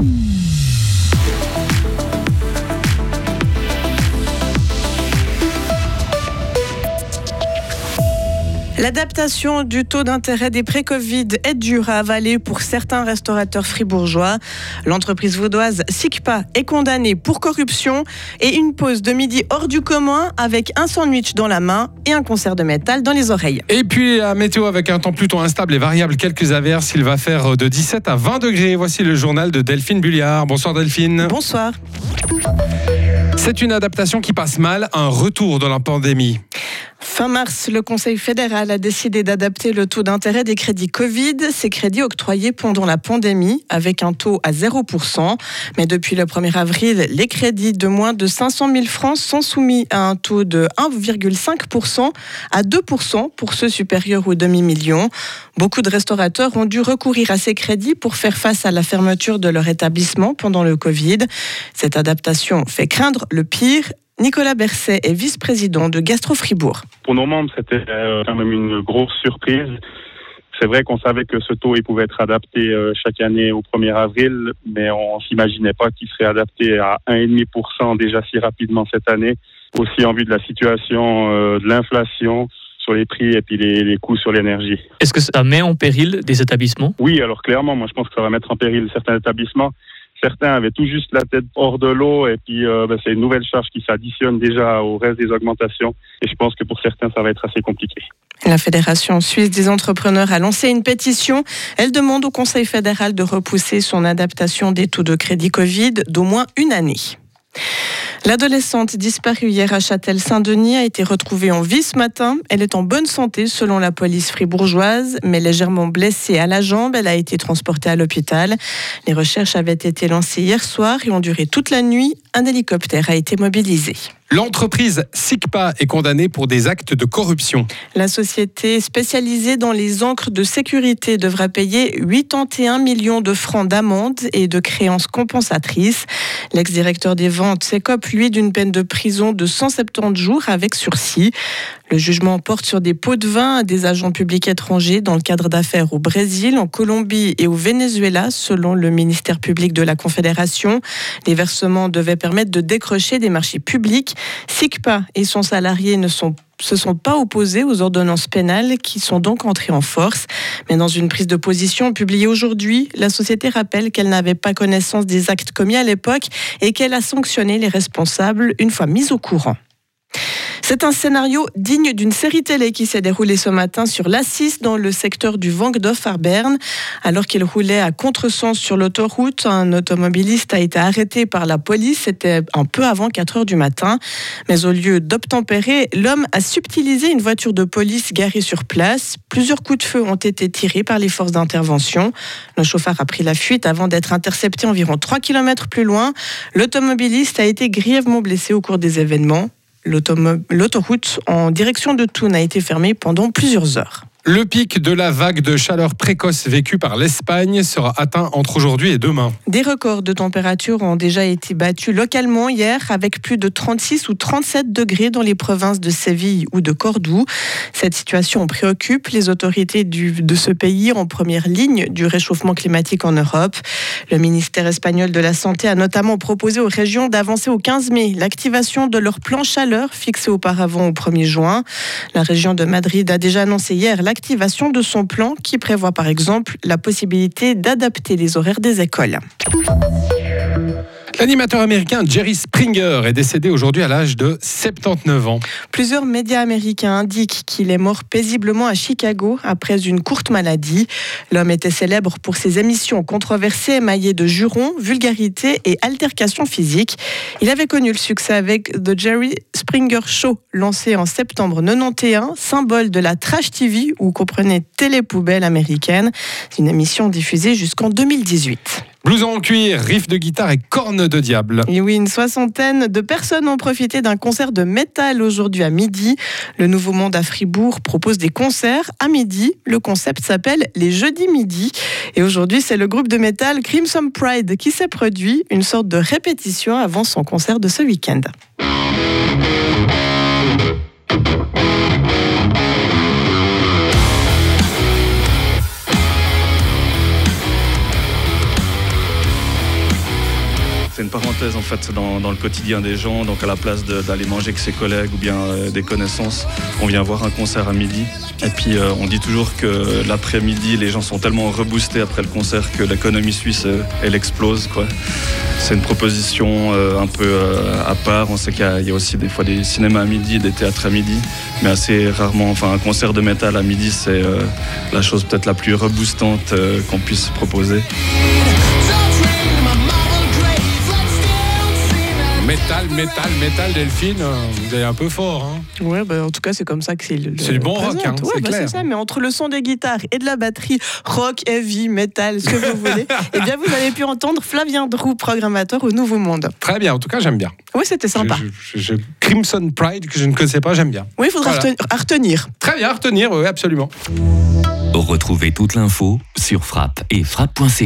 Mm-hmm. L'adaptation du taux d'intérêt des pré-Covid est dure à avaler pour certains restaurateurs fribourgeois. L'entreprise vaudoise SICPA est condamnée pour corruption et une pause de midi hors du commun avec un sandwich dans la main et un concert de métal dans les oreilles. Et puis la météo avec un temps plutôt instable et variable, quelques averses, il va faire de 17 à 20 degrés. Voici le journal de Delphine Bulliard. Bonsoir Delphine. Bonsoir. C'est une adaptation qui passe mal, un retour de la pandémie. Fin mars, le Conseil fédéral a décidé d'adapter le taux d'intérêt des crédits Covid, ces crédits octroyés pendant la pandémie, avec un taux à 0%. Mais depuis le 1er avril, les crédits de moins de 500 000 francs sont soumis à un taux de 1,5% à 2% pour ceux supérieurs au demi-million. Beaucoup de restaurateurs ont dû recourir à ces crédits pour faire face à la fermeture de leur établissement pendant le Covid. Cette adaptation fait craindre le pire Nicolas Berset est vice-président de Gastro Fribourg. Pour nos membres, c'était euh, quand même une grosse surprise. C'est vrai qu'on savait que ce taux il pouvait être adapté euh, chaque année au 1er avril, mais on s'imaginait pas qu'il serait adapté à 1,5% déjà si rapidement cette année, aussi en vue de la situation euh, de l'inflation sur les prix et puis les, les coûts sur l'énergie. Est-ce que ça met en péril des établissements? Oui, alors clairement, moi je pense que ça va mettre en péril certains établissements. Certains avaient tout juste la tête hors de l'eau et puis euh, ben, c'est une nouvelle charge qui s'additionne déjà au reste des augmentations et je pense que pour certains ça va être assez compliqué. La Fédération suisse des entrepreneurs a lancé une pétition. Elle demande au Conseil fédéral de repousser son adaptation des taux de crédit Covid d'au moins une année. L'adolescente disparue hier à Châtel-Saint-Denis a été retrouvée en vie ce matin. Elle est en bonne santé selon la police fribourgeoise, mais légèrement blessée à la jambe. Elle a été transportée à l'hôpital. Les recherches avaient été lancées hier soir et ont duré toute la nuit. Un hélicoptère a été mobilisé. L'entreprise SICPA est condamnée pour des actes de corruption. La société spécialisée dans les encres de sécurité devra payer 81 millions de francs d'amende et de créances compensatrices. L'ex-directeur des ventes s'écope, lui, d'une peine de prison de 170 jours avec sursis. Le jugement porte sur des pots de vin à des agents publics étrangers dans le cadre d'affaires au Brésil, en Colombie et au Venezuela, selon le ministère public de la Confédération. Les versements devaient permettre de décrocher des marchés publics. SICPA et son salarié ne se sont pas opposés aux ordonnances pénales qui sont donc entrées en force. Mais dans une prise de position publiée aujourd'hui, la société rappelle qu'elle n'avait pas connaissance des actes commis à l'époque et qu'elle a sanctionné les responsables une fois mis au courant. C'est un scénario digne d'une série télé qui s'est déroulée ce matin sur l'A6 dans le secteur du Vangdoff à Berne. Alors qu'il roulait à contresens sur l'autoroute, un automobiliste a été arrêté par la police. C'était un peu avant 4 heures du matin. Mais au lieu d'obtempérer, l'homme a subtilisé une voiture de police garée sur place. Plusieurs coups de feu ont été tirés par les forces d'intervention. Le chauffeur a pris la fuite avant d'être intercepté environ 3 km plus loin. L'automobiliste a été grièvement blessé au cours des événements. L'autoroute en direction de Thun a été fermée pendant plusieurs heures. Le pic de la vague de chaleur précoce vécue par l'Espagne sera atteint entre aujourd'hui et demain. Des records de température ont déjà été battus localement hier avec plus de 36 ou 37 degrés dans les provinces de Séville ou de Cordoue. Cette situation préoccupe les autorités de ce pays en première ligne du réchauffement climatique en Europe. Le ministère espagnol de la Santé a notamment proposé aux régions d'avancer au 15 mai l'activation de leur plan chaleur fixé auparavant au 1er juin. La région de Madrid a déjà annoncé hier la de son plan qui prévoit par exemple la possibilité d'adapter les horaires des écoles. L'animateur américain Jerry Springer est décédé aujourd'hui à l'âge de 79 ans. Plusieurs médias américains indiquent qu'il est mort paisiblement à Chicago après une courte maladie. L'homme était célèbre pour ses émissions controversées émaillées de jurons, vulgarités et altercations physiques. Il avait connu le succès avec The Jerry Springer Show, lancé en septembre 91, symbole de la trash TV où comprenait Télépoubelle américaine, une émission diffusée jusqu'en 2018. Blouson en cuir, riff de guitare et cornes de diable. Et oui, une soixantaine de personnes ont profité d'un concert de métal aujourd'hui à midi. Le Nouveau Monde à Fribourg propose des concerts à midi. Le concept s'appelle les Jeudis Midi. Et aujourd'hui, c'est le groupe de métal Crimson Pride qui s'est produit, une sorte de répétition avant son concert de ce week-end. Fait dans, dans, le quotidien des gens. Donc à la place d'aller manger avec ses collègues ou bien euh, des connaissances, on vient voir un concert à midi. Et puis euh, on dit toujours que l'après-midi, les gens sont tellement reboostés après le concert que l'économie suisse, euh, elle explose. C'est une proposition un peu à part. On sait qu'il y, y, a aussi des fois des cinémas à midi, des théâtres à midi, mais assez rarement. Enfin, un concert de métal à midi, c'est la chose peut-être la plus reboostante qu'on puisse proposer. Métal, métal, métal, Delphine, euh, vous allez un peu fort. Hein. Ouais, bah, en tout cas, c'est comme ça que c'est le. C'est du bon rock, hein, ouais, c'est bah, clair. ça, mais entre le son des guitares et de la batterie, rock, heavy, metal, ce que vous voulez, eh bien, vous avez pu entendre Flavien Drou, programmateur au Nouveau Monde. Très bien, en tout cas, j'aime bien. Oui, c'était sympa. Je, je, je, Crimson Pride, que je ne connaissais pas, j'aime bien. Oui, il faudra Voilà. retenir. Très bien, à retenir, oui, absolument. Retrouvez toute l'info sur frappe et frappe.ch.